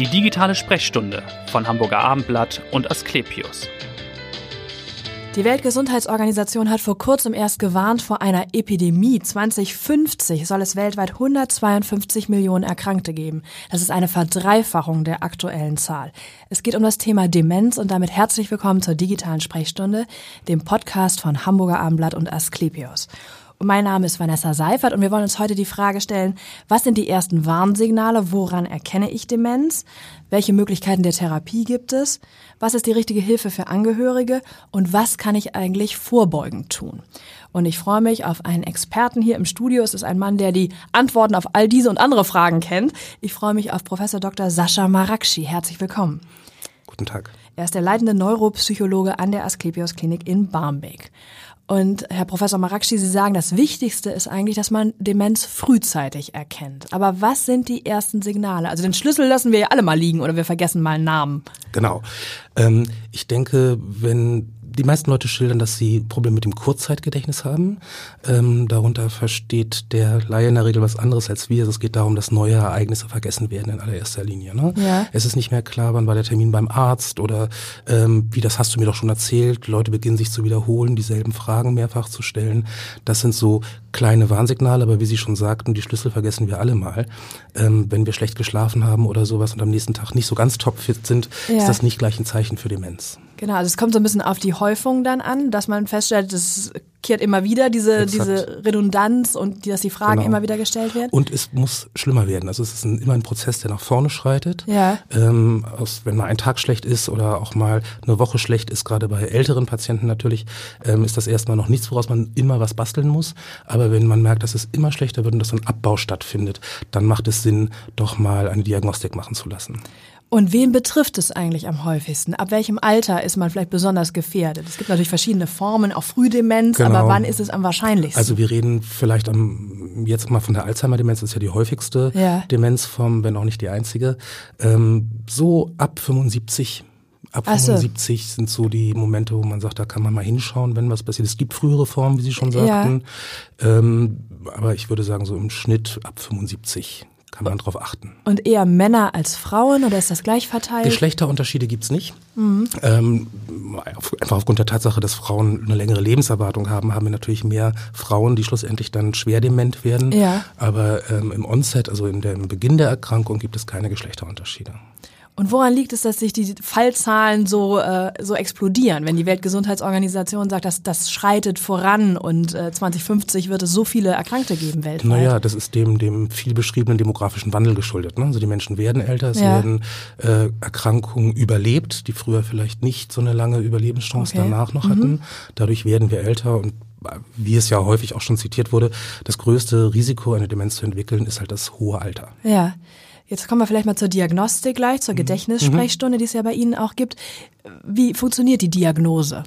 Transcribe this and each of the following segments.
Die digitale Sprechstunde von Hamburger Abendblatt und Asklepios. Die Weltgesundheitsorganisation hat vor kurzem erst gewarnt vor einer Epidemie. 2050 soll es weltweit 152 Millionen Erkrankte geben. Das ist eine Verdreifachung der aktuellen Zahl. Es geht um das Thema Demenz und damit herzlich willkommen zur digitalen Sprechstunde, dem Podcast von Hamburger Abendblatt und Asklepios. Mein Name ist Vanessa Seifert und wir wollen uns heute die Frage stellen, was sind die ersten Warnsignale, woran erkenne ich Demenz, welche Möglichkeiten der Therapie gibt es, was ist die richtige Hilfe für Angehörige und was kann ich eigentlich vorbeugend tun. Und ich freue mich auf einen Experten hier im Studio. Es ist ein Mann, der die Antworten auf all diese und andere Fragen kennt. Ich freue mich auf Professor Dr. Sascha Marakshi. Herzlich willkommen. Guten Tag. Er ist der leitende Neuropsychologe an der Asklepios Klinik in Barmbek. Und Herr Professor Marakshi, Sie sagen, das Wichtigste ist eigentlich, dass man Demenz frühzeitig erkennt. Aber was sind die ersten Signale? Also den Schlüssel lassen wir ja alle mal liegen oder wir vergessen mal einen Namen. Genau. Ähm, ich denke, wenn die meisten Leute schildern, dass sie Probleme mit dem Kurzzeitgedächtnis haben. Ähm, darunter versteht der Laie in der Regel was anderes als wir. Es geht darum, dass neue Ereignisse vergessen werden in allererster Linie. Ne? Ja. Es ist nicht mehr klar, wann war der Termin beim Arzt oder ähm, wie das hast du mir doch schon erzählt. Leute beginnen sich zu wiederholen, dieselben Fragen mehrfach zu stellen. Das sind so kleine Warnsignale, aber wie Sie schon sagten, die Schlüssel vergessen wir alle mal. Ähm, wenn wir schlecht geschlafen haben oder sowas und am nächsten Tag nicht so ganz topfit sind, ja. ist das nicht gleich ein Zeichen für Demenz. Genau, also es kommt so ein bisschen auf die Häufung dann an, dass man feststellt, das kehrt immer wieder diese, diese Redundanz und dass die Fragen genau. immer wieder gestellt werden. Und es muss schlimmer werden. Also es ist ein, immer ein Prozess, der nach vorne schreitet. Ja. Ähm, aus, wenn mal ein Tag schlecht ist oder auch mal eine Woche schlecht ist, gerade bei älteren Patienten natürlich, ähm, ist das erstmal noch nichts, woraus man immer was basteln muss. Aber wenn man merkt, dass es immer schlechter wird und dass ein Abbau stattfindet, dann macht es Sinn, doch mal eine Diagnostik machen zu lassen. Und wen betrifft es eigentlich am häufigsten? Ab welchem Alter ist man vielleicht besonders gefährdet? Es gibt natürlich verschiedene Formen, auch Frühdemenz, genau. aber wann ist es am wahrscheinlichsten? Also wir reden vielleicht am, jetzt mal von der Alzheimer-Demenz, das ist ja die häufigste ja. Demenzform, wenn auch nicht die einzige. Ähm, so ab 75 Ab 75 so. sind so die Momente, wo man sagt, da kann man mal hinschauen, wenn was passiert. Es gibt frühere Formen, wie Sie schon sagten. Ja. Ähm, aber ich würde sagen, so im Schnitt ab 75 kann man darauf achten. Und eher Männer als Frauen oder ist das gleich verteilt? Geschlechterunterschiede gibt's nicht. Mhm. Ähm, einfach aufgrund der Tatsache, dass Frauen eine längere Lebenserwartung haben, haben wir natürlich mehr Frauen, die schlussendlich dann schwer dement werden. Ja. Aber ähm, im Onset, also in der, im Beginn der Erkrankung, gibt es keine Geschlechterunterschiede. Und woran liegt es, dass sich die Fallzahlen so, äh, so explodieren, wenn die Weltgesundheitsorganisation sagt, dass das schreitet voran und äh, 2050 wird es so viele Erkrankte geben weltweit? Naja, das ist dem, dem viel beschriebenen demografischen Wandel geschuldet. Ne? Also die Menschen werden älter, es ja. werden äh, Erkrankungen überlebt, die früher vielleicht nicht so eine lange Überlebenschance okay. danach noch hatten. Mhm. Dadurch werden wir älter und wie es ja häufig auch schon zitiert wurde, das größte Risiko, eine Demenz zu entwickeln, ist halt das hohe Alter. Ja. Jetzt kommen wir vielleicht mal zur Diagnostik gleich, zur mhm. Gedächtnissprechstunde, die es ja bei Ihnen auch gibt. Wie funktioniert die Diagnose?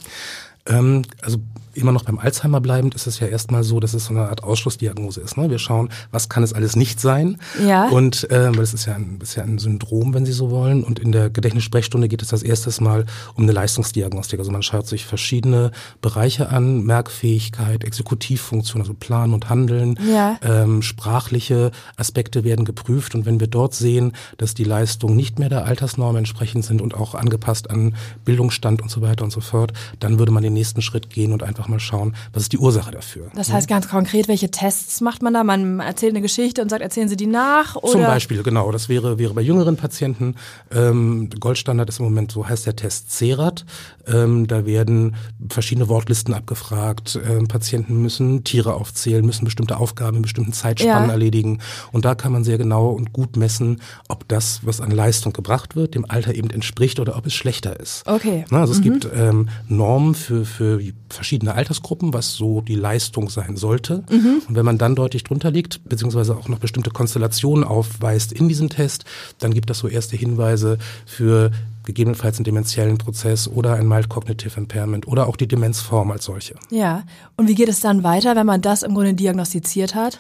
Ähm, also immer noch beim Alzheimer bleibend, ist es ja erstmal so, dass es so eine Art Ausschlussdiagnose ist. Ne? Wir schauen, was kann es alles nicht sein. Ja. Und äh, weil es ist ja, ein, ist ja ein Syndrom, wenn Sie so wollen. Und in der Gedächtnissprechstunde geht es das erstes Mal um eine Leistungsdiagnostik. Also man schaut sich verschiedene Bereiche an, Merkfähigkeit, Exekutivfunktion, also Planen und Handeln, ja. ähm, sprachliche Aspekte werden geprüft. Und wenn wir dort sehen, dass die Leistungen nicht mehr der Altersnorm entsprechend sind und auch angepasst an Bildungsstand und so weiter und so fort, dann würde man den nächsten Schritt gehen und einfach mal schauen, was ist die Ursache dafür. Das heißt ganz konkret, welche Tests macht man da? Man erzählt eine Geschichte und sagt, erzählen Sie die nach? Oder? Zum Beispiel, genau. Das wäre, wäre bei jüngeren Patienten. Ähm, Goldstandard ist im Moment, so heißt der Test CERAT. Ähm, da werden verschiedene Wortlisten abgefragt. Ähm, Patienten müssen Tiere aufzählen, müssen bestimmte Aufgaben in bestimmten Zeitspannen ja. erledigen. Und da kann man sehr genau und gut messen, ob das, was an Leistung gebracht wird, dem Alter eben entspricht oder ob es schlechter ist. Okay. Na, also mhm. es gibt ähm, Normen für, für verschiedene Altersgruppen, was so die Leistung sein sollte. Mhm. Und wenn man dann deutlich drunter liegt, beziehungsweise auch noch bestimmte Konstellationen aufweist in diesem Test, dann gibt das so erste Hinweise für gegebenenfalls einen dementiellen Prozess oder ein Mild Cognitive Impairment oder auch die Demenzform als solche. Ja, und wie geht es dann weiter, wenn man das im Grunde diagnostiziert hat?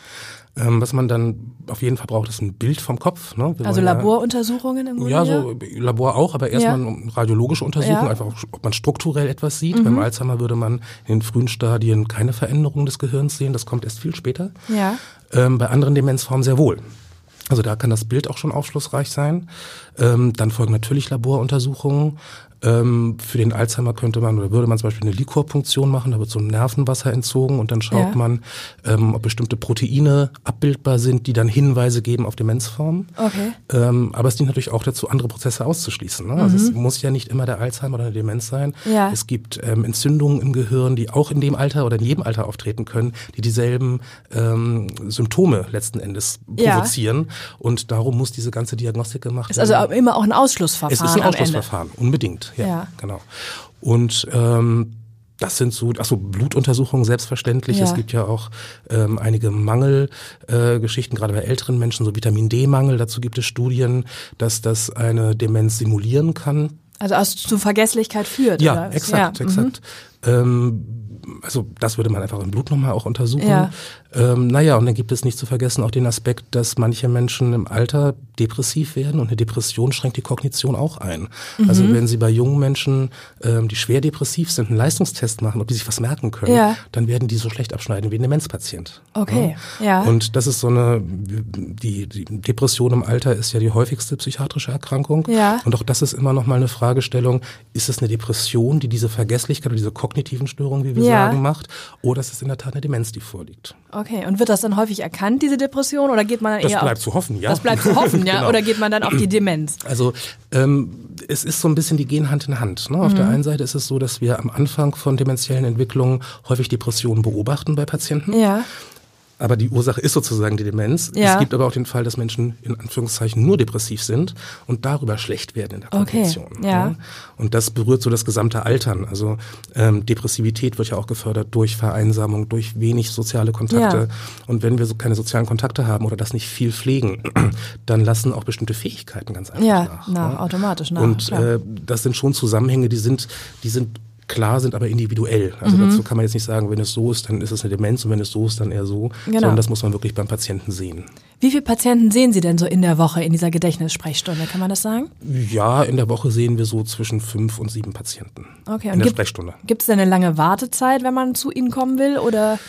Ähm, was man dann auf jeden Fall braucht, ist ein Bild vom Kopf. Ne? also Laboruntersuchungen im Grunde? Ja, so Labor auch, aber erstmal ja. radiologische Untersuchungen, ja. einfach ob man strukturell etwas sieht. Mhm. Beim Alzheimer würde man in den frühen Stadien keine Veränderung des Gehirns sehen, das kommt erst viel später. Ja. Ähm, bei anderen Demenzformen sehr wohl. Also da kann das Bild auch schon aufschlussreich sein. Ähm, dann folgen natürlich Laboruntersuchungen. Ähm, für den Alzheimer könnte man oder würde man zum Beispiel eine Liquorpunktion machen, da wird so ein Nervenwasser entzogen und dann schaut Ja. man, ähm, ob bestimmte Proteine abbildbar sind, die dann Hinweise geben auf Demenzformen. Okay. Ähm, aber es dient natürlich auch dazu, andere Prozesse auszuschließen. Ne? Also es muss ja nicht immer der Alzheimer oder eine Demenz sein. Mhm. Ja. Es gibt ähm, Entzündungen im Gehirn, die auch in dem Alter oder in jedem Alter auftreten können, die dieselben ähm, Symptome letzten Endes Ja. provozieren. Und darum muss diese ganze Diagnostik gemacht Ist werden. also auch immer auch ein Ausschlussverfahren Es ist ein. Ausschlussverfahren, unbedingt. Ja, Ja. genau. Und ähm, das sind so, ach so Blutuntersuchungen selbstverständlich. Ja. Es gibt ja auch ähm, einige Mangelgeschichten, äh, gerade bei älteren Menschen, so Vitamin D-Mangel. Dazu gibt es Studien, dass das eine Demenz simulieren kann. Also aus, zu Vergesslichkeit führt. Ja, oder? exakt, ja. mhm. exakt. Ähm, also das würde man einfach im Blut nochmal auch untersuchen. Ja. Ähm, naja, und dann gibt es nicht zu vergessen auch den Aspekt, dass manche Menschen im Alter depressiv werden und eine Depression schränkt die Kognition auch ein. Mhm. Also wenn Sie bei jungen Menschen, ähm, die schwer depressiv sind, einen Leistungstest machen, ob die sich was merken können, Ja. dann werden die so schlecht abschneiden wie ein Demenzpatient. Okay, ja. Und das ist so eine, die, die Depression im Alter ist ja die häufigste psychiatrische Erkrankung. Ja. Und auch das ist immer noch mal eine Fragestellung, ist es eine Depression, die diese Vergesslichkeit oder diese kognitiven Störungen, wie wir Ja. sagen, macht, oder ist es in der Tat eine Demenz, die vorliegt? Okay, und wird das dann häufig erkannt, diese Depression, oder geht man dann Das eher bleibt auf, zu hoffen, ja. Das bleibt zu hoffen, ja, Genau. oder geht man dann auf die Demenz? Also ähm, es ist so ein bisschen, die gehen Hand in Hand. Ne? Auf Mhm. der einen Seite ist es so, dass wir am Anfang von dementiellen Entwicklungen häufig Depressionen beobachten bei Patienten. Ja, Aber die Ursache ist sozusagen die Demenz. Ja. Es gibt aber auch den Fall, dass Menschen in Anführungszeichen nur depressiv sind und darüber schlecht werden in der Okay, Kognition. ja. ne? Und das berührt so das gesamte Altern. Also ähm, Depressivität wird ja auch gefördert durch Vereinsamung, durch wenig soziale Kontakte. Ja. Und wenn wir so keine sozialen Kontakte haben oder das nicht viel pflegen, dann lassen auch bestimmte Fähigkeiten ganz einfach ja, nach. nach, ne? automatisch nach. Und äh, das sind schon Zusammenhänge, die sind, die sind klar, sind aber individuell. Also Mhm. dazu kann man jetzt nicht sagen, wenn es so ist, dann ist es eine Demenz und wenn es so ist, dann eher so. Genau. Sondern das muss man wirklich beim Patienten sehen. Wie viele Patienten sehen Sie denn so in der Woche in dieser Gedächtnissprechstunde? Kann man das sagen? Ja, in der Woche sehen wir so zwischen fünf und sieben Patienten. Okay, in und der gibt- Sprechstunde. Gibt es denn eine lange Wartezeit, wenn man zu Ihnen kommen will? Oder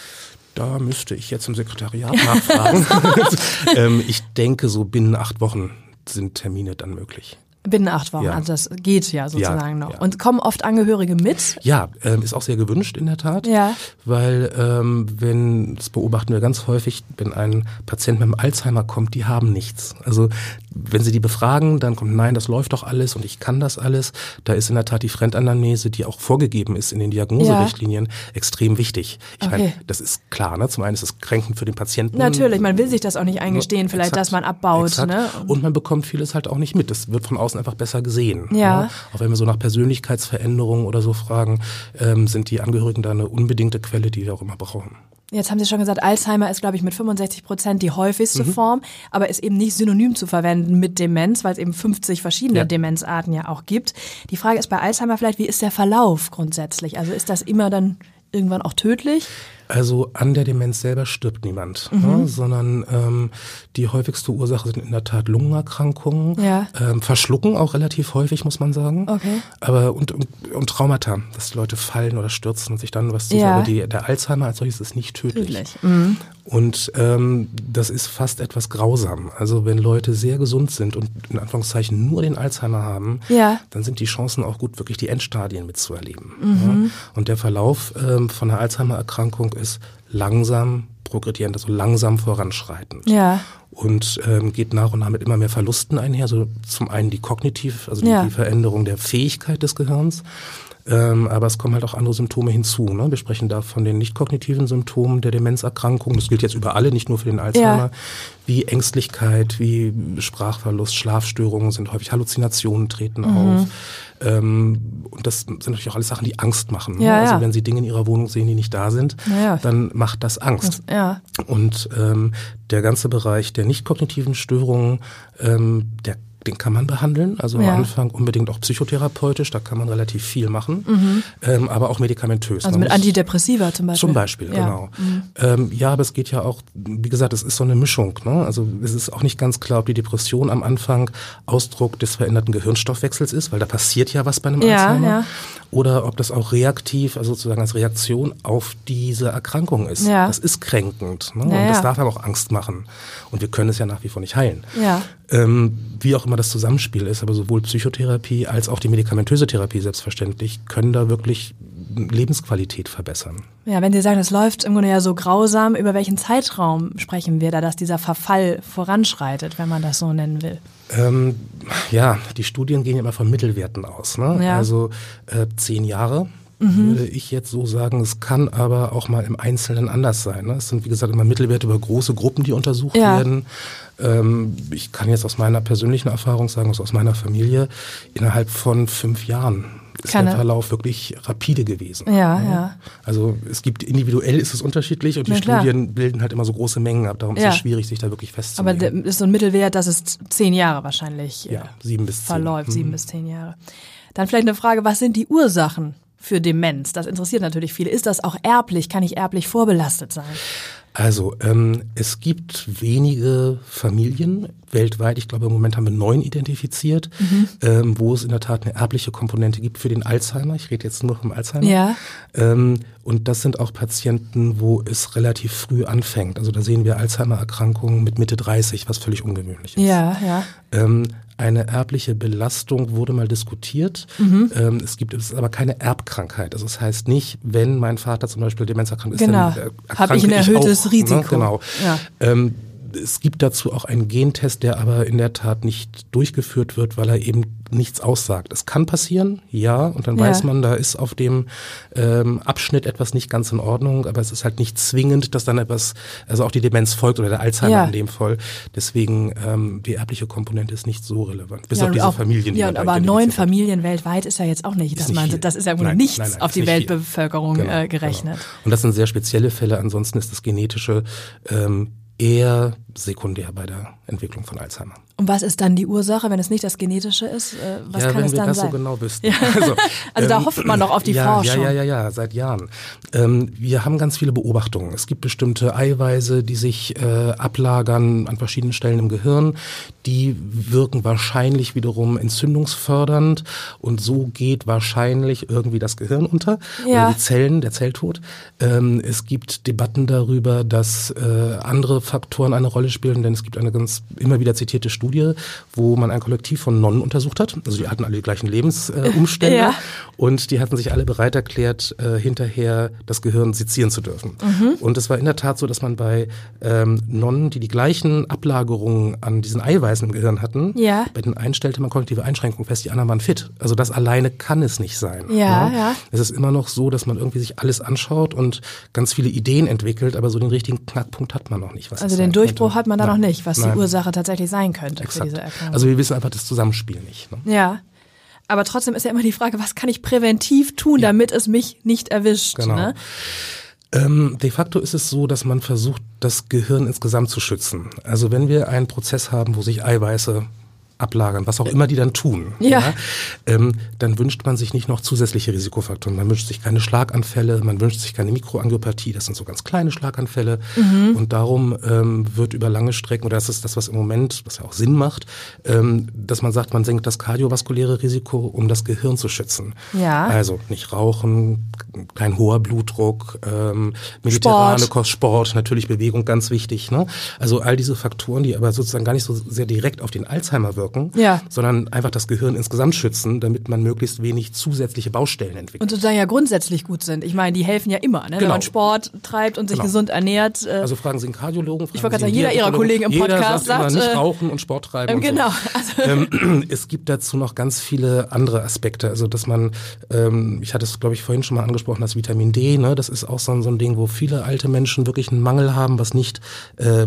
Da müsste ich jetzt im Sekretariat nachfragen. ähm, ich denke, so binnen acht Wochen sind Termine dann möglich. Binnen acht Wochen? Ja. Also das geht ja sozusagen noch. ja. Und kommen oft Angehörige mit? Ja, ähm, ist auch sehr gewünscht in der Tat. Ja. Weil ähm, wenn, das beobachten wir ganz häufig, wenn ein Patient mit dem Alzheimer kommt, die haben nichts. Also wenn sie die befragen, dann kommt, nein, das läuft doch alles und ich kann das alles. Da ist in der Tat die Fremdanamnese, die auch vorgegeben ist in den Diagnoserichtlinien, extrem wichtig. Ich Okay. meine, das ist klar, ne? Zum einen ist es kränkend für den Patienten. Natürlich, man will sich das auch nicht eingestehen, vielleicht, Exakt, dass man abbaut. exakt. Ne? Und man bekommt vieles halt auch nicht mit. Das wird von außen einfach besser gesehen. Ja. ne? Auch wenn wir so nach Persönlichkeitsveränderungen oder so fragen, ähm, sind die Angehörigen da eine unbedingte Quelle, die wir auch immer brauchen. Jetzt haben Sie schon gesagt, Alzheimer ist, glaube ich, mit 65 Prozent die häufigste Mhm. Form, aber ist eben nicht synonym zu verwenden mit Demenz, weil es eben 50 verschiedene Ja. Demenzarten ja auch gibt. Die Frage ist bei Alzheimer vielleicht, wie ist der Verlauf grundsätzlich? Also ist das immer dann irgendwann auch tödlich? Also an der Demenz selber stirbt niemand, Mhm. ne? sondern ähm, die häufigste Ursache sind in der Tat Lungenerkrankungen, Ja. ähm, Verschlucken auch relativ häufig, muss man sagen. Okay. Aber und, und, und Traumata, dass Leute fallen oder stürzen und sich dann was tut. Ja. Aber die, der Alzheimer als solches ist nicht tödlich. Tödlich. Mhm. Und ähm, das ist fast etwas grausam. Also wenn Leute sehr gesund sind und in Anführungszeichen nur den Alzheimer haben, Ja. dann sind die Chancen auch gut, wirklich die Endstadien mitzuerleben. Mhm. Ja. Und der Verlauf ähm, von einer Alzheimer-Erkrankung ist langsam progredierend, also langsam voranschreitend. Ja. Und ähm, geht nach und nach mit immer mehr Verlusten einher. So zum einen die kognitiv, also die, Ja. die Veränderung der Fähigkeit des Gehirns. Ähm, aber es kommen halt auch andere Symptome hinzu. Ne? Wir sprechen da von den nicht kognitiven Symptomen der Demenzerkrankung. Das gilt jetzt über alle, nicht nur für den Alzheimer. Wie Ängstlichkeit, wie Sprachverlust, Schlafstörungen sind häufig, Halluzinationen treten Mhm. auf. Ähm, und das sind natürlich auch alles Sachen, die Angst machen. Ne? Ja, also ja. wenn Sie Dinge in Ihrer Wohnung sehen, die nicht da sind, Ja, ja. dann macht das Angst. Ja. Und ähm, der ganze Bereich der nicht kognitiven Störungen, ähm, der den kann man behandeln. Also Ja. am Anfang unbedingt auch psychotherapeutisch, da kann man relativ viel machen, ähm, aber auch medikamentös. Also Man mit Antidepressiva zum Beispiel. Zum Beispiel, Ja. genau. Ähm, ja, aber es geht ja auch, wie gesagt, es ist so eine Mischung. Ne? Also es ist auch nicht ganz klar, ob die Depression am Anfang Ausdruck des veränderten Gehirnstoffwechsels ist, weil da passiert ja was bei einem Ja, Alzheimer. ja. Oder ob das auch reaktiv, also sozusagen als Reaktion auf diese Erkrankung ist. Ja. Das ist kränkend. Ne? Ja, Und das darf aber auch Angst machen. Und wir können es ja nach wie vor nicht heilen. Ja. Ähm, wie auch immer das Zusammenspiel ist, aber sowohl Psychotherapie als auch die medikamentöse Therapie selbstverständlich können da wirklich Lebensqualität verbessern. Ja, wenn Sie sagen, es läuft im Grunde ja so grausam, über welchen Zeitraum sprechen wir da, dass dieser Verfall voranschreitet, wenn man das so nennen will? Ähm, ja, die Studien gehen ja immer von Mittelwerten aus. Ne? Ja. Also äh, zehn Jahre würde ich jetzt so sagen. Es kann aber auch mal im Einzelnen anders sein. Ne? Es sind, wie gesagt, immer Mittelwerte über große Gruppen, die untersucht Ja. werden. Ähm, ich kann jetzt aus meiner persönlichen Erfahrung sagen, also aus meiner Familie, innerhalb von fünf Jahren ist Kann der er- Verlauf wirklich rapide gewesen. Ja, ne? ja. Also es gibt individuell ist es unterschiedlich und die klar. Studien bilden halt immer so große Mengen ab. Darum Ja. ist es schwierig, sich da wirklich Aber festzulegen. der ist so ein Mittelwert, dass es zehn Jahre wahrscheinlich ja, sieben bis zehn. verläuft, sieben Mhm. bis zehn Jahre. Dann vielleicht eine Frage, was sind die Ursachen für Demenz? Das interessiert natürlich viele. Ist das auch erblich? Kann ich erblich vorbelastet sein? Also, ähm, es gibt wenige Familien weltweit, ich glaube im Moment haben wir neun identifiziert, Mhm. ähm, wo es in der Tat eine erbliche Komponente gibt für den Alzheimer. Ich rede jetzt nur vom Alzheimer. Ja. Ähm, und das sind auch Patienten, wo es relativ früh anfängt. Also da sehen wir Alzheimer-Erkrankungen mit Mitte 30, was völlig ungewöhnlich ist. Ja, ja. Eine erbliche Belastung wurde mal diskutiert. Mhm. Ähm, es gibt es ist aber keine Erbkrankheit. Also das heißt nicht, wenn mein Vater zum Beispiel demenzerkrankt ist, Genau. dann äh, Hab ich ein erhöhtes auch, Risiko. Ne? Genau. Ja. Ähm, es gibt dazu auch einen Gentest, der aber in der Tat nicht durchgeführt wird, weil er eben nichts aussagt. Es kann passieren, ja, und dann Ja. weiß man, da ist auf dem ähm, Abschnitt etwas nicht ganz in Ordnung, aber es ist halt nicht zwingend, dass dann etwas, also auch die Demenz folgt oder der Alzheimer Ja. in dem Fall. Deswegen ähm, die erbliche Komponente ist nicht so relevant. Bis ja, auf diese auch, Familien, die ja, aber neun. Familien weltweit ist ja jetzt auch nicht, dass nicht man, viel. das ist ja Grunde Nein, nichts nein, nein, auf die. Weltbevölkerung Genau, äh, gerechnet. Genau. Und das sind sehr spezielle Fälle. Ansonsten ist das Genetische ähm, eher sekundär bei der Entwicklung von Alzheimer. Und was ist dann die Ursache, wenn es nicht das Genetische ist? Äh, was ja, kann wenn es wir dann das sein? so genau wüssten. Ja. Also da hofft man doch auf die ja, Forschung. Ja, ja, ja, ja, seit Jahren. Ähm, wir haben ganz viele Beobachtungen. Es gibt bestimmte Eiweiße, die sich äh, ablagern an verschiedenen Stellen im Gehirn. Die wirken wahrscheinlich wiederum entzündungsfördernd und so geht wahrscheinlich irgendwie das Gehirn unter Ja. oder die Zellen, der Zelltod. Ähm, es gibt Debatten darüber, dass äh, andere Faktoren eine Rolle spielen, denn es gibt eine ganz immer wieder zitierte Studie, wo man ein Kollektiv von Nonnen untersucht hat. Also die hatten alle die gleichen Lebensumstände äh, Ja. und die hatten sich alle bereit erklärt, äh, hinterher das Gehirn sezieren zu dürfen. Mhm. Und es war in der Tat so, dass man bei ähm, Nonnen, die die gleichen Ablagerungen an diesen Eiweißen im Gehirn hatten, Ja. bei den einen stellte man kognitive Einschränkungen fest, die anderen waren fit. Also das alleine kann es nicht sein. Ja, ne? ja. Es ist immer noch so, dass man irgendwie sich alles anschaut und ganz viele Ideen entwickelt, aber so den richtigen Knackpunkt hat man noch nicht. Was Also den Durchbruch könnte. hat man da Nein. noch nicht, was Nein. die Ursache tatsächlich sein könnte für Exakt. diese Erkrankung. Also wir wissen einfach das Zusammenspiel nicht. Ne? ja. Aber trotzdem ist ja immer die Frage, was kann ich präventiv tun, damit es mich nicht erwischt? Genau. Ne? Ähm, de facto ist es so, dass man versucht, das Gehirn insgesamt zu schützen. Also wenn wir einen Prozess haben, wo sich Eiweiße ablagern, was auch immer die dann tun, Ja. ähm, dann wünscht man sich nicht noch zusätzliche Risikofaktoren. Man wünscht sich keine Schlaganfälle, man wünscht sich keine Mikroangiopathie, das sind so ganz kleine Schlaganfälle. Mhm. Und darum ähm, wird über lange Strecken, oder das ist das, was im Moment, was ja auch Sinn macht, ähm, dass man sagt, man senkt das kardiovaskuläre Risiko, um das Gehirn zu schützen. Ja. Also nicht rauchen, kein hoher Blutdruck, ähm, mediterrane Sport. Kost, Sport, natürlich Bewegung, ganz wichtig. Ne? Also all diese Faktoren, die aber sozusagen gar nicht so sehr direkt auf den Alzheimer wirken, Ja. sondern einfach das Gehirn insgesamt schützen, damit man möglichst wenig zusätzliche Baustellen entwickelt. Und sozusagen ja grundsätzlich gut sind. Ich meine, die helfen ja immer, ne? wenn Genau. man Sport treibt und sich Genau. gesund ernährt. Äh, also fragen Sie einen Kardiologen. Fragen wollte gerade sagen, jeder Ihrer. Kollegen im Podcast sagt, immer, sagt, nicht äh, rauchen und Sport treiben. ähm, und genau. So. Also, Ähm, es gibt dazu noch ganz viele andere Aspekte. Also, dass man, ähm, ich hatte es, glaube ich, vorhin schon mal angesprochen, das Vitamin D, ne, das ist auch so, ein- so ein Ding, wo viele alte Menschen wirklich einen Mangel haben, was nicht äh,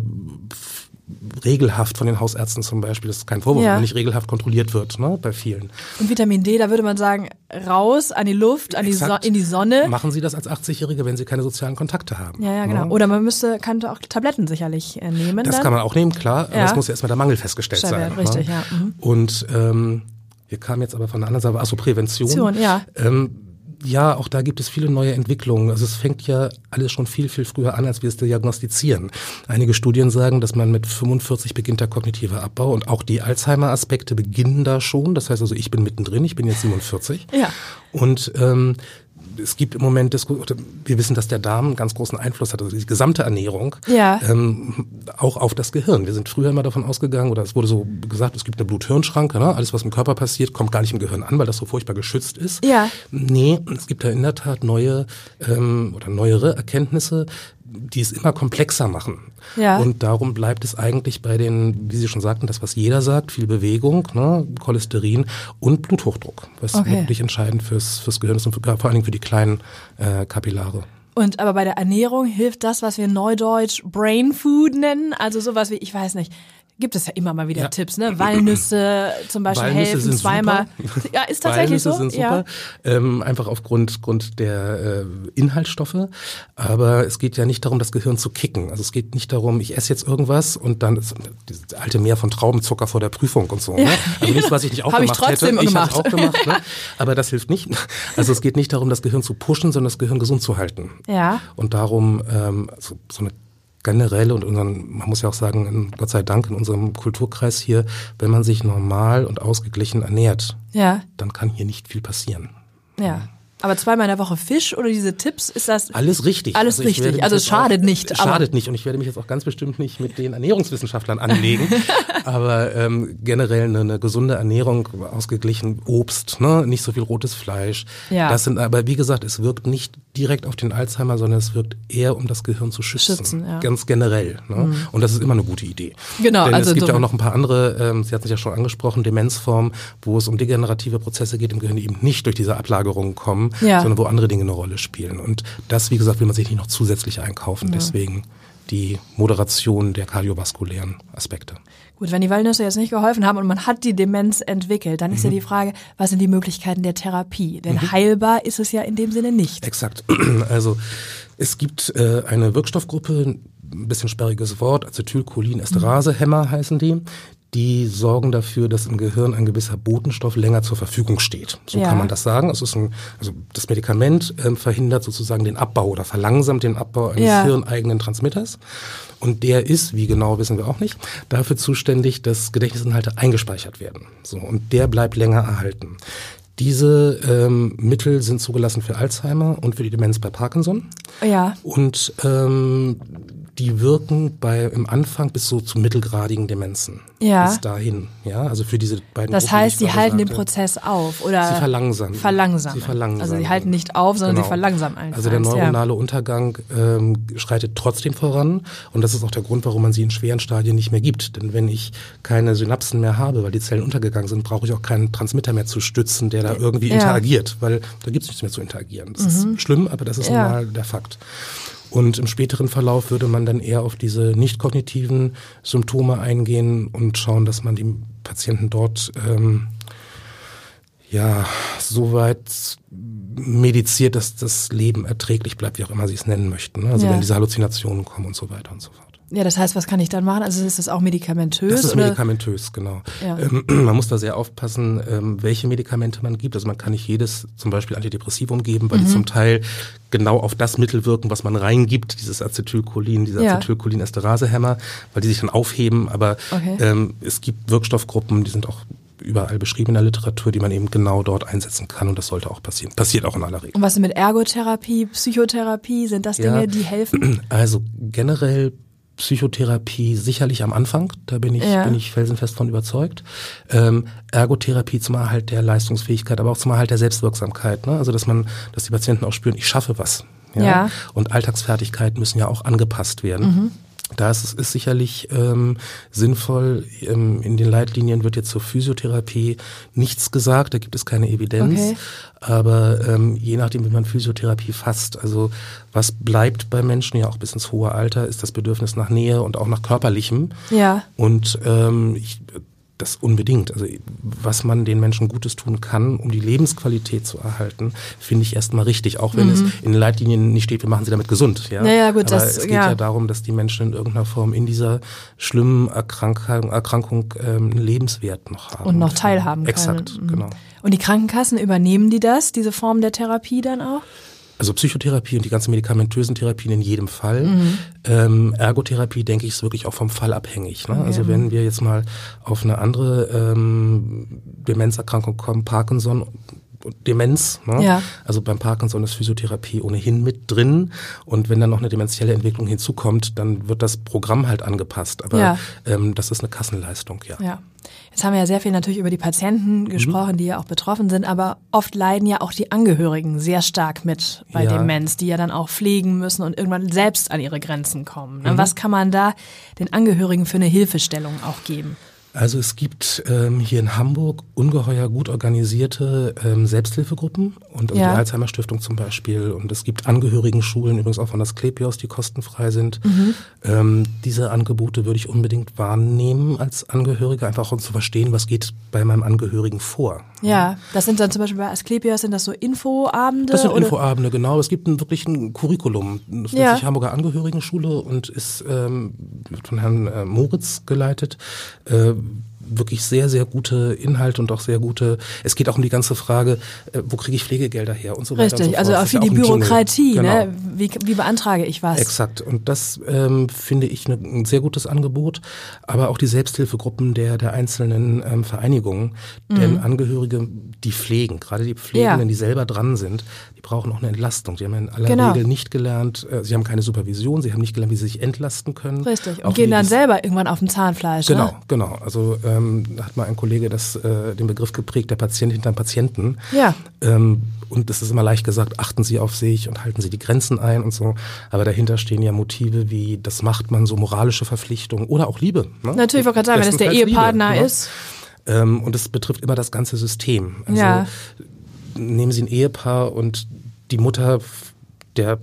regelhaft von den Hausärzten zum Beispiel, das ist kein Vorwurf, Ja. wenn nicht regelhaft kontrolliert wird, ne, bei vielen. Und Vitamin D, da würde man sagen, raus an die Luft, an die so in die Sonne. Machen Sie das als 80-Jährige, wenn Sie keine sozialen Kontakte haben. Ja, ja, genau. Ne? Oder man müsste, könnte auch Tabletten sicherlich äh, nehmen. Das dann. kann man auch nehmen, klar, aber Ja. es muss ja erstmal der Mangel festgestellt Stellt sein. richtig, ne? ja, mhm. Und ähm, wir kamen jetzt aber von der anderen Seite, achso, Prävention. Prävention, ja. Ähm, ja, auch da gibt es viele neue Entwicklungen. Also es fängt ja alles schon viel, viel früher an, als wir es diagnostizieren. Einige Studien sagen, dass man mit 45 beginnt der kognitive Abbau und auch die Alzheimer-Aspekte beginnen da schon. Das heißt also, ich bin mittendrin, ich bin jetzt 47. Ja. Und ähm, es gibt im Moment, Disku wir wissen, dass der Darm einen ganz großen Einfluss hat, also die gesamte Ernährung, Ja. ähm, auch auf das Gehirn. Wir sind früher immer davon ausgegangen, oder es wurde so gesagt, es gibt eine Blut-Hirn-Schranke, ne? alles was im Körper passiert, kommt gar nicht im Gehirn an, weil das so furchtbar geschützt ist. Ja. Nee, es gibt da in der Tat neue ähm, oder neuere Erkenntnisse, die es immer komplexer machen. Ja. Und darum bleibt es eigentlich bei den, wie Sie schon sagten, das, was jeder sagt, viel Bewegung, ne, Cholesterin und Bluthochdruck, was Okay. wirklich entscheidend fürs, fürs Gehirn ist und für, vor allen Dingen für die kleinen äh, Kapillare. Und aber bei der Ernährung hilft das, was wir neudeutsch Brain Food nennen, also sowas wie, ich weiß nicht, gibt es ja immer mal wieder Ja. Tipps, ne? Walnüsse zum Beispiel Walnüsse helfen zweimal. super. Ja, ist tatsächlich Walnüsse so. sind ja. super, ähm, einfach aufgrund Grund der äh, Inhaltsstoffe. Aber es geht ja nicht darum, das Gehirn zu kicken. Also es geht nicht darum, ich esse jetzt irgendwas und dann ist dieses alte Meer von Traubenzucker vor der Prüfung und so. Ne? Also nichts, was ich nicht auch Hab ich gemacht trotzdem hätte. Ich gemacht. habe auch gemacht. Ne? Aber das hilft nicht. Also es geht nicht darum, das Gehirn zu pushen, sondern das Gehirn gesund zu halten. Ja. Und darum ähm, so, so eine generelle und unseren, man muss ja auch sagen, Gott sei Dank in unserem Kulturkreis hier, wenn man sich normal und ausgeglichen ernährt, Ja, dann kann hier nicht viel passieren. ja. Aber zweimal in der Woche Fisch oder diese Tipps, ist das Alles richtig. Alles ich richtig. Also es schadet auch, nicht, Schadet nicht. Und ich werde mich jetzt auch ganz bestimmt nicht mit den Ernährungswissenschaftlern anlegen. aber ähm, generell eine, eine gesunde Ernährung, ausgeglichen Obst, ne? nicht so viel rotes Fleisch. Ja. Das sind, aber wie gesagt, es wirkt nicht direkt auf den Alzheimer, sondern es wirkt eher, um das Gehirn zu schützen. Schützen, ja. Ganz generell. Ne? Und das ist immer eine gute Idee. Genau, Denn also es gibt ja auch noch ein paar andere, ähm, Sie hatten es ja schon angesprochen, Demenzformen, wo es um degenerative Prozesse geht im Gehirn, die eben nicht durch diese Ablagerungen kommen, Ja. sondern wo andere Dinge eine Rolle spielen. Und das, wie gesagt, will man sich nicht noch zusätzlich einkaufen. Deswegen die Moderation der kardiovaskulären Aspekte. Gut, wenn die Walnüsse jetzt nicht geholfen haben und man hat die Demenz entwickelt, dann ist ja Mhm. die Frage, was sind die Möglichkeiten der Therapie? Denn heilbar ist es ja in dem Sinne nicht. Exakt. Also es gibt äh, eine Wirkstoffgruppe, ein bisschen sperriges Wort, Acetylcholin-Esterase-Hämmer heißen die. Die sorgen dafür, dass im Gehirn ein gewisser Botenstoff länger zur Verfügung steht. So Ja. kann man das sagen. Es ist ein, also das Medikament ähm, verhindert sozusagen den Abbau oder verlangsamt den Abbau eines Ja. hirneigenen Transmitters. Und der ist, wie genau wissen wir auch nicht, dafür zuständig, dass Gedächtnisinhalte eingespeichert werden. So, und der bleibt länger erhalten. Diese ähm, Mittel sind zugelassen für Alzheimer und für die Demenz bei Parkinson. Ja. Und ähm, die wirken bei im Anfang bis so zu mittelgradigen Demenzen. Ja. Bis dahin, ja, also für diese beiden Das Gruppen, die heißt, sie gerade halten den sagte. Prozess auf oder Sie verlangsamen. verlangsamen. Sie verlangsamen. Also sie halten nicht auf, sondern Genau. sie verlangsamen einfach. Also der eins, ja. neuronale Untergang ähm, schreitet trotzdem voran und das ist auch der Grund, warum man sie in schweren Stadien nicht mehr gibt. Denn wenn ich keine Synapsen mehr habe, weil die Zellen untergegangen sind, brauche ich auch keinen Transmitter mehr zu stützen, der da irgendwie Ja. interagiert, weil da gibt es nichts mehr zu interagieren. Das ist schlimm, aber das ist Ja. normal der Fakt. Und im späteren Verlauf würde man dann eher auf diese nicht kognitiven Symptome eingehen und schauen, dass man die Patienten dort ähm, ja soweit mediziert, dass das Leben erträglich bleibt, wie auch immer Sie es nennen möchten. Also Ja. wenn diese Halluzinationen kommen und so weiter und so fort. Ja, das heißt, was kann ich dann machen? Also ist das auch medikamentös? Das ist oder? medikamentös, genau. Ja. Ähm, man muss da sehr aufpassen, ähm, welche Medikamente man gibt. Also man kann nicht jedes zum Beispiel Antidepressivum geben, weil Mhm. die zum Teil genau auf das Mittel wirken, was man reingibt, dieses Acetylcholin, dieser Ja. Acetylcholin-Esterase-Hämmer, weil die sich dann aufheben. Aber Okay. ähm, es gibt Wirkstoffgruppen, die sind auch überall beschrieben in der Literatur, die man eben genau dort einsetzen kann und das sollte auch passieren. Passiert auch in aller Regel. Und was ist mit Ergotherapie, Psychotherapie? Sind das Dinge, Ja. die helfen? Also generell Psychotherapie sicherlich am Anfang, da bin ich, Ja. bin ich felsenfest von überzeugt. Ähm, Ergotherapie zum Erhalt der Leistungsfähigkeit, aber auch zum Erhalt der Selbstwirksamkeit. Ne? Also dass man, dass die Patienten auch spüren, ich schaffe was. Ja. Und Alltagsfertigkeiten müssen ja auch angepasst werden. Da ist es sicherlich ähm, sinnvoll, ähm, in den Leitlinien wird jetzt zur Physiotherapie nichts gesagt, da gibt es keine Evidenz. Okay. Aber ähm, je nachdem, wie man Physiotherapie fasst, also was bleibt bei Menschen ja auch bis ins hohe Alter, ist das Bedürfnis nach Nähe und auch nach körperlichem. Ja. Und ähm, ich das unbedingt. Also was man den Menschen Gutes tun kann, um die Lebensqualität zu erhalten, finde ich erstmal richtig. Auch wenn mhm. es in den Leitlinien nicht steht, wir machen sie damit gesund. Ja, naja, gut, Aber das, es geht ja. ja. darum, dass die Menschen in irgendeiner Form in dieser schlimmen Erkrankung, Erkrankung ähm, einen Lebenswert noch haben. Und noch teilhaben Exakt, können. Mhm. genau. Und die Krankenkassen übernehmen die das, diese Form der Therapie dann auch? Also Psychotherapie und die ganzen medikamentösen Therapien in jedem Fall. Mhm. Ähm, Ergotherapie, denke ich, ist wirklich auch vom Fall abhängig. Ne? Okay. Also wenn wir jetzt mal auf eine andere ähm, Demenzerkrankung kommen, Parkinson, Demenz. Ne? Ja. Also beim Parkinson ist Physiotherapie ohnehin mit drin. Und wenn dann noch eine demenzielle Entwicklung hinzukommt, dann wird das Programm halt angepasst. Aber ja. ähm, das ist eine Kassenleistung, ja. ja. Jetzt haben wir ja sehr viel natürlich über die Patienten gesprochen, mhm. die ja auch betroffen sind, aber oft leiden ja auch die Angehörigen sehr stark mit bei ja. Demenz, die ja dann auch pflegen müssen und irgendwann selbst an ihre Grenzen kommen. Ne? Mhm. Was kann man da den Angehörigen für eine Hilfestellung auch geben? Also es gibt ähm, hier in Hamburg ungeheuer gut organisierte ähm, Selbsthilfegruppen und ja. die Alzheimer Stiftung zum Beispiel. Und es gibt Angehörigenschulen, übrigens auch von das Klepios, die kostenfrei sind. Mhm. Ähm, diese Angebote würde ich unbedingt wahrnehmen als Angehörige, einfach um zu verstehen, was geht bei meinem Angehörigen vor. Ja, das sind dann zum Beispiel bei Asklepios, sind das so Infoabende? Das sind oder? Infoabende, genau. Es gibt ein, wirklich ein Curriculum. Das nennt ja. sich Hamburger Angehörigenschule und ist ähm, von Herrn äh, Moritz geleitet. Äh, wirklich sehr, sehr gute Inhalte und auch sehr gute, es geht auch um die ganze Frage, äh, wo kriege ich Pflegegelder her und so weiter. Richtig, so also auch für die Bürokratie, ne? genau. ne? wie, wie beantrage ich was? Exakt und das ähm, finde ich ne, ein sehr gutes Angebot, aber auch die Selbsthilfegruppen der, der einzelnen ähm, Vereinigungen, mhm. denn Angehörige, die pflegen, gerade die Pflegenden, ja. die selber dran sind, die brauchen auch eine Entlastung. Die haben in aller genau. Regel nicht gelernt, äh, sie haben keine Supervision, sie haben nicht gelernt, wie sie sich entlasten können. Richtig, und gehen dann selber irgendwann auf dem Zahnfleisch. Genau, ne? genau. Also ähm, hat mal ein Kollege das, äh, den Begriff geprägt, der Patient hinterm Patienten. Ja. Ähm, und das ist immer leicht gesagt, achten Sie auf sich und halten Sie die Grenzen ein und so. Aber dahinter stehen ja Motive wie, das macht man so moralische Verpflichtungen oder auch Liebe. Ne? Natürlich, ich wollte gerade sagen, wenn es der Ehepartner Liebe, ne? ist. Ähm, und es betrifft immer das ganze System. Also ja. Nehmen Sie ein Ehepaar und die Mutter der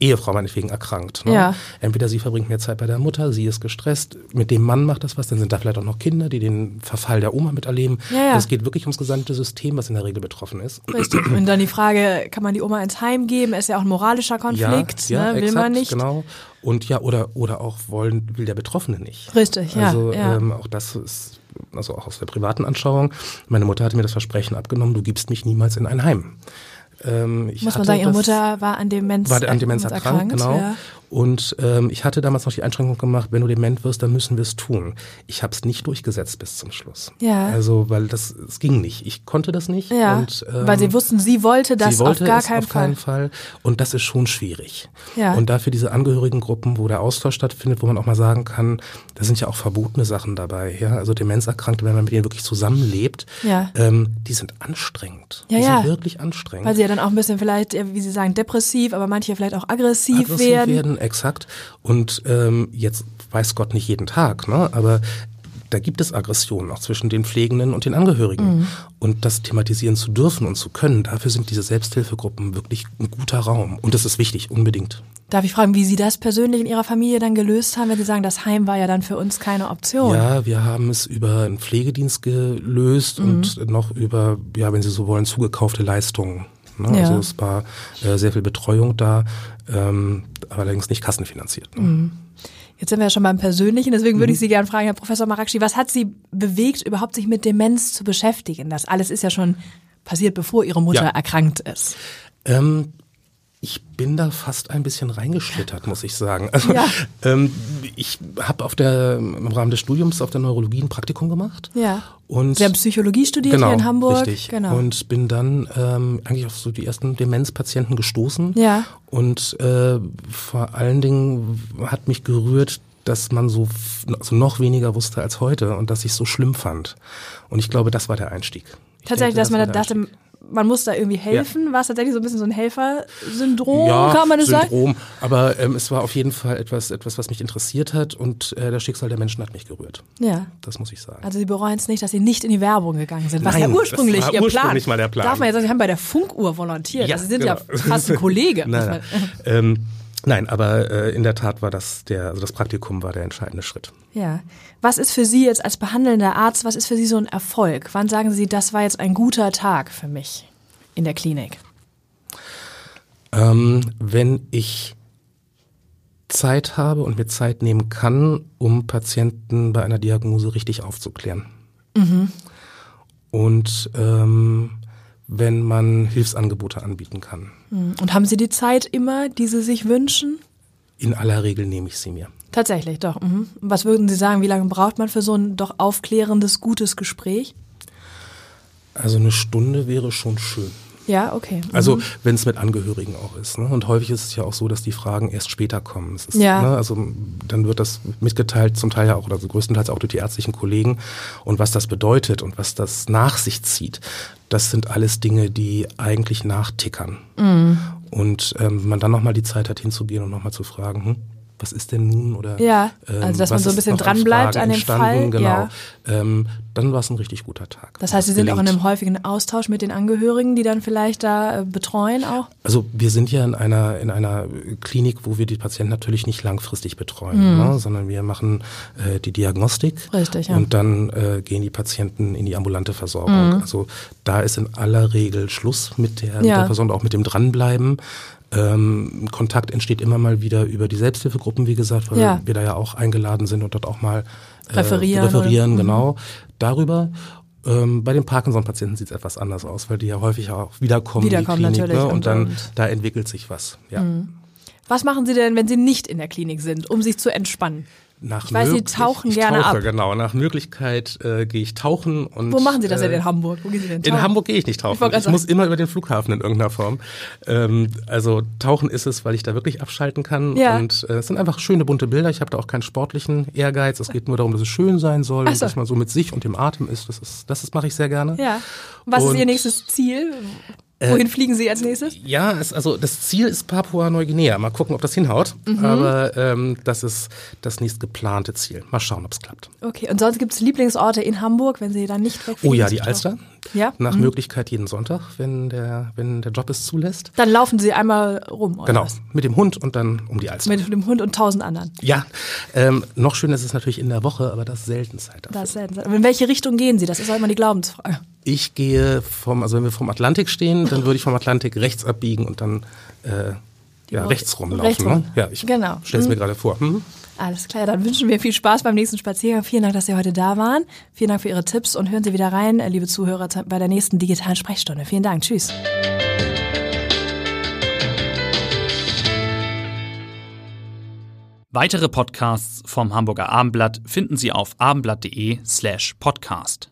Ehefrau meinetwegen erkrankt. Ne? Ja. Entweder sie verbringt mehr Zeit bei der Mutter, sie ist gestresst, mit dem Mann macht das was, dann sind da vielleicht auch noch Kinder, die den Verfall der Oma miterleben. Ja, ja. Es geht wirklich ums gesamte System, was in der Regel betroffen ist. Richtig. Und dann die Frage, kann man die Oma ins Heim geben? Ist ja auch ein moralischer Konflikt, ja, ja, ne? will exakt, man nicht. Genau. Und ja, oder, oder auch wollen, will der Betroffene nicht. Richtig, ja. Also ähm, auch das ist, also auch aus der privaten Anschauung. Meine Mutter hatte mir das Versprechen abgenommen, du gibst mich niemals in ein Heim. Ähm, Muss man sagen, Ihre Mutter war an Demenz, war an Demenz erkrankt, erkrankt genau. Ja. Und ähm, ich hatte damals noch die Einschränkung gemacht, wenn du dement wirst, dann müssen wir es tun. Ich habe es nicht durchgesetzt bis zum Schluss. Ja. Also, weil das es ging nicht. Ich konnte das nicht. Ja. Und, ähm, weil sie wussten, sie wollte das sie wollte auf gar keinen auf keinen Fall. Und das ist schon schwierig. Ja. Und dafür diese Angehörigengruppen, wo der Austausch stattfindet, wo man auch mal sagen kann, da sind ja auch verbotene Sachen dabei. Ja, also Demenzerkrankte, wenn man mit denen wirklich zusammenlebt, ja. ähm, die sind anstrengend. Ja, die ja. sind wirklich anstrengend. Weil sie ja dann auch ein bisschen vielleicht, wie Sie sagen, depressiv, aber manche vielleicht auch aggressiv, aggressiv werden. werden. Exakt. Und ähm, jetzt weiß Gott nicht jeden Tag, ne? aber da gibt es Aggressionen auch zwischen den Pflegenden und den Angehörigen. Mhm. Und das thematisieren zu dürfen und zu können, dafür sind diese Selbsthilfegruppen wirklich ein guter Raum. Und das ist wichtig, unbedingt. Darf ich fragen, wie Sie das persönlich in Ihrer Familie dann gelöst haben, wenn Sie sagen, das Heim war ja dann für uns keine Option? Ja, wir haben es über einen Pflegedienst gelöst mhm. und noch über, ja, wenn Sie so wollen, zugekaufte Leistungen. Ne? Ja. Also es war äh, sehr viel Betreuung da, ähm, allerdings nicht kassenfinanziert. Ne? Mhm. Jetzt sind wir ja schon beim Persönlichen, deswegen würde ich mhm. Sie gerne fragen, Herr Professor Marakshi, was hat Sie bewegt, überhaupt sich mit Demenz zu beschäftigen? Das alles ist ja schon passiert, bevor Ihre Mutter ja. erkrankt ist. Ähm, ich bin da fast ein bisschen reingeschlittert, muss ich sagen. Also, ja. ähm, ich habe auf der im Rahmen des Studiums auf der Neurologie ein Praktikum gemacht. Ja. Und Sie haben Psychologie studiert genau, hier in Hamburg. Richtig. Genau. Und bin dann ähm, eigentlich auf so die ersten Demenzpatienten gestoßen. Ja. Und äh, vor allen Dingen hat mich gerührt, dass man so also noch weniger wusste als heute und dass ich so schlimm fand. Und ich glaube, das war der Einstieg. Ich Tatsächlich, denke, dass das man dachte, man muss da irgendwie helfen. War es tatsächlich so ein bisschen so ein Helfersyndrom, ja, kann man sagen? Syndrom. Aber ähm, es war auf jeden Fall etwas, etwas, was mich interessiert hat und äh, das Schicksal der Menschen hat mich gerührt. Ja. Das muss ich sagen. Also Sie bereuen es nicht, dass Sie nicht in die Werbung gegangen sind, was Nein, ja das ursprünglich war Ihr ursprünglich Plan. mal der Plan. Darf man jetzt sagen, Sie haben bei der Funkuhr volontiert. Ja, also Sie sind genau. ja fast ein Kollege. nein. ähm, nein, aber äh, in der Tat war das der, also das Praktikum war der entscheidende Schritt. Ja. Was ist für Sie jetzt als behandelnder Arzt, was ist für Sie so ein Erfolg? Wann sagen Sie, das war jetzt ein guter Tag für mich in der Klinik? Ähm, wenn ich Zeit habe und mir Zeit nehmen kann, um Patienten bei einer Diagnose richtig aufzuklären. Und ähm, wenn man Hilfsangebote anbieten kann. Und haben Sie die Zeit immer, die Sie sich wünschen? In aller Regel nehme ich sie mir. Tatsächlich, doch. Mhm. Was würden Sie sagen, wie lange braucht man für so ein doch aufklärendes, gutes Gespräch? Also eine Stunde wäre schon schön. Ja, okay. Mhm. Also wenn es mit Angehörigen auch ist. Ne? Und häufig ist es ja auch so, dass die Fragen erst später kommen. Ist, Ja. ne? Also dann wird das mitgeteilt, zum Teil ja auch, also größtenteils auch durch die ärztlichen Kollegen. Und was das bedeutet und was das nach sich zieht, das sind alles Dinge, die eigentlich nachtickern. Mhm. Und ähm, wenn man dann nochmal die Zeit hat hinzugehen und nochmal zu fragen, hm, was ist denn nun oder Ja, also, dass man was so ein bisschen an dranbleibt Fragen an dem? Fall, Genau. ja. Ähm, dann war es ein richtig guter Tag. Das heißt, Sie sind auch in einem häufigen Austausch mit den Angehörigen, die dann vielleicht da äh, betreuen auch? Also wir sind ja in einer in einer Klinik, wo wir die Patienten natürlich nicht langfristig betreuen, ne, sondern wir machen äh, die Diagnostik Mhm. Richtig, ja. und dann äh, gehen die Patienten in die ambulante Versorgung. Mhm. Also da ist in aller Regel Schluss mit der, mit Ja. der Person, auch mit dem Dranbleiben. Ähm, Kontakt entsteht immer mal wieder über die Selbsthilfegruppen, wie gesagt, weil Ja. wir da ja auch eingeladen sind und dort auch mal äh, Referieren referieren genau darüber. Ähm, bei den Parkinson-Patienten sieht es etwas anders aus, weil die ja häufig auch wiederkommen, Wiederkommen in die Klinik, natürlich ne? und, und- dann und- da entwickelt sich was. Ja. Was machen Sie denn, wenn Sie nicht in der Klinik sind, um sich zu entspannen? Nach Ich weiß, Sie tauchen ich gerne tauche, ab. Genau, nach Möglichkeit äh, gehe ich tauchen und Wo machen Sie das denn äh, in Hamburg? Wo gehen Sie denn In tauchen? Hamburg gehe ich nicht Ich tauchen. grad Ich, muss immer über den Flughafen in irgendeiner Form. Ähm, also tauchen ist es, weil ich da wirklich abschalten kann. Ja. Und äh, es sind einfach schöne bunte Bilder. Ich habe da auch keinen sportlichen Ehrgeiz. Es geht nur darum, dass es schön sein soll so. dass man so mit sich und dem Atem ist. Das ist, das ist mache ich sehr gerne. Ja. Was ist Und- Ihr nächstes Ziel? Äh, Wohin fliegen Sie als nächstes? Ja, es, also das Ziel ist Papua-Neuguinea. Mal gucken, ob das hinhaut. Mhm. Aber ähm, das ist das nächst geplante Ziel. Mal schauen, ob es klappt. Okay, und sonst gibt es Lieblingsorte in Hamburg, wenn Sie dann nicht Oh wegfliegen? ja, zu die? Alster. Ja? Nach Mhm. Möglichkeit jeden Sonntag, wenn der, wenn der Job es zulässt. Dann laufen Sie einmal rum, oder Genau, was? mit dem Hund und dann um die Alster. Mit dem Hund und tausend anderen. ja, ähm, noch schöner ist es natürlich in der Woche, aber das ist selten Zeit dafür. Das ist selten. Aber in welche Richtung gehen Sie? Das ist auch immer die Glaubensfrage. Ich gehe vom, also wenn wir vom Atlantik stehen, dann würde ich vom Atlantik rechts abbiegen und dann äh, ja, rechts rumlaufen. rechts rum. Ne? Ja, ich Genau. stelle es mir Mhm. gerade vor. Hm? Alles klar, dann wünschen wir viel Spaß beim nächsten Spaziergang. Vielen Dank, dass Sie heute da waren. Vielen Dank für Ihre Tipps und hören Sie wieder rein, äh, liebe Zuhörer, bei der nächsten digitalen Sprechstunde. Vielen Dank. Tschüss. Weitere Podcasts vom Hamburger Abendblatt finden Sie auf abendblatt.de slash podcast.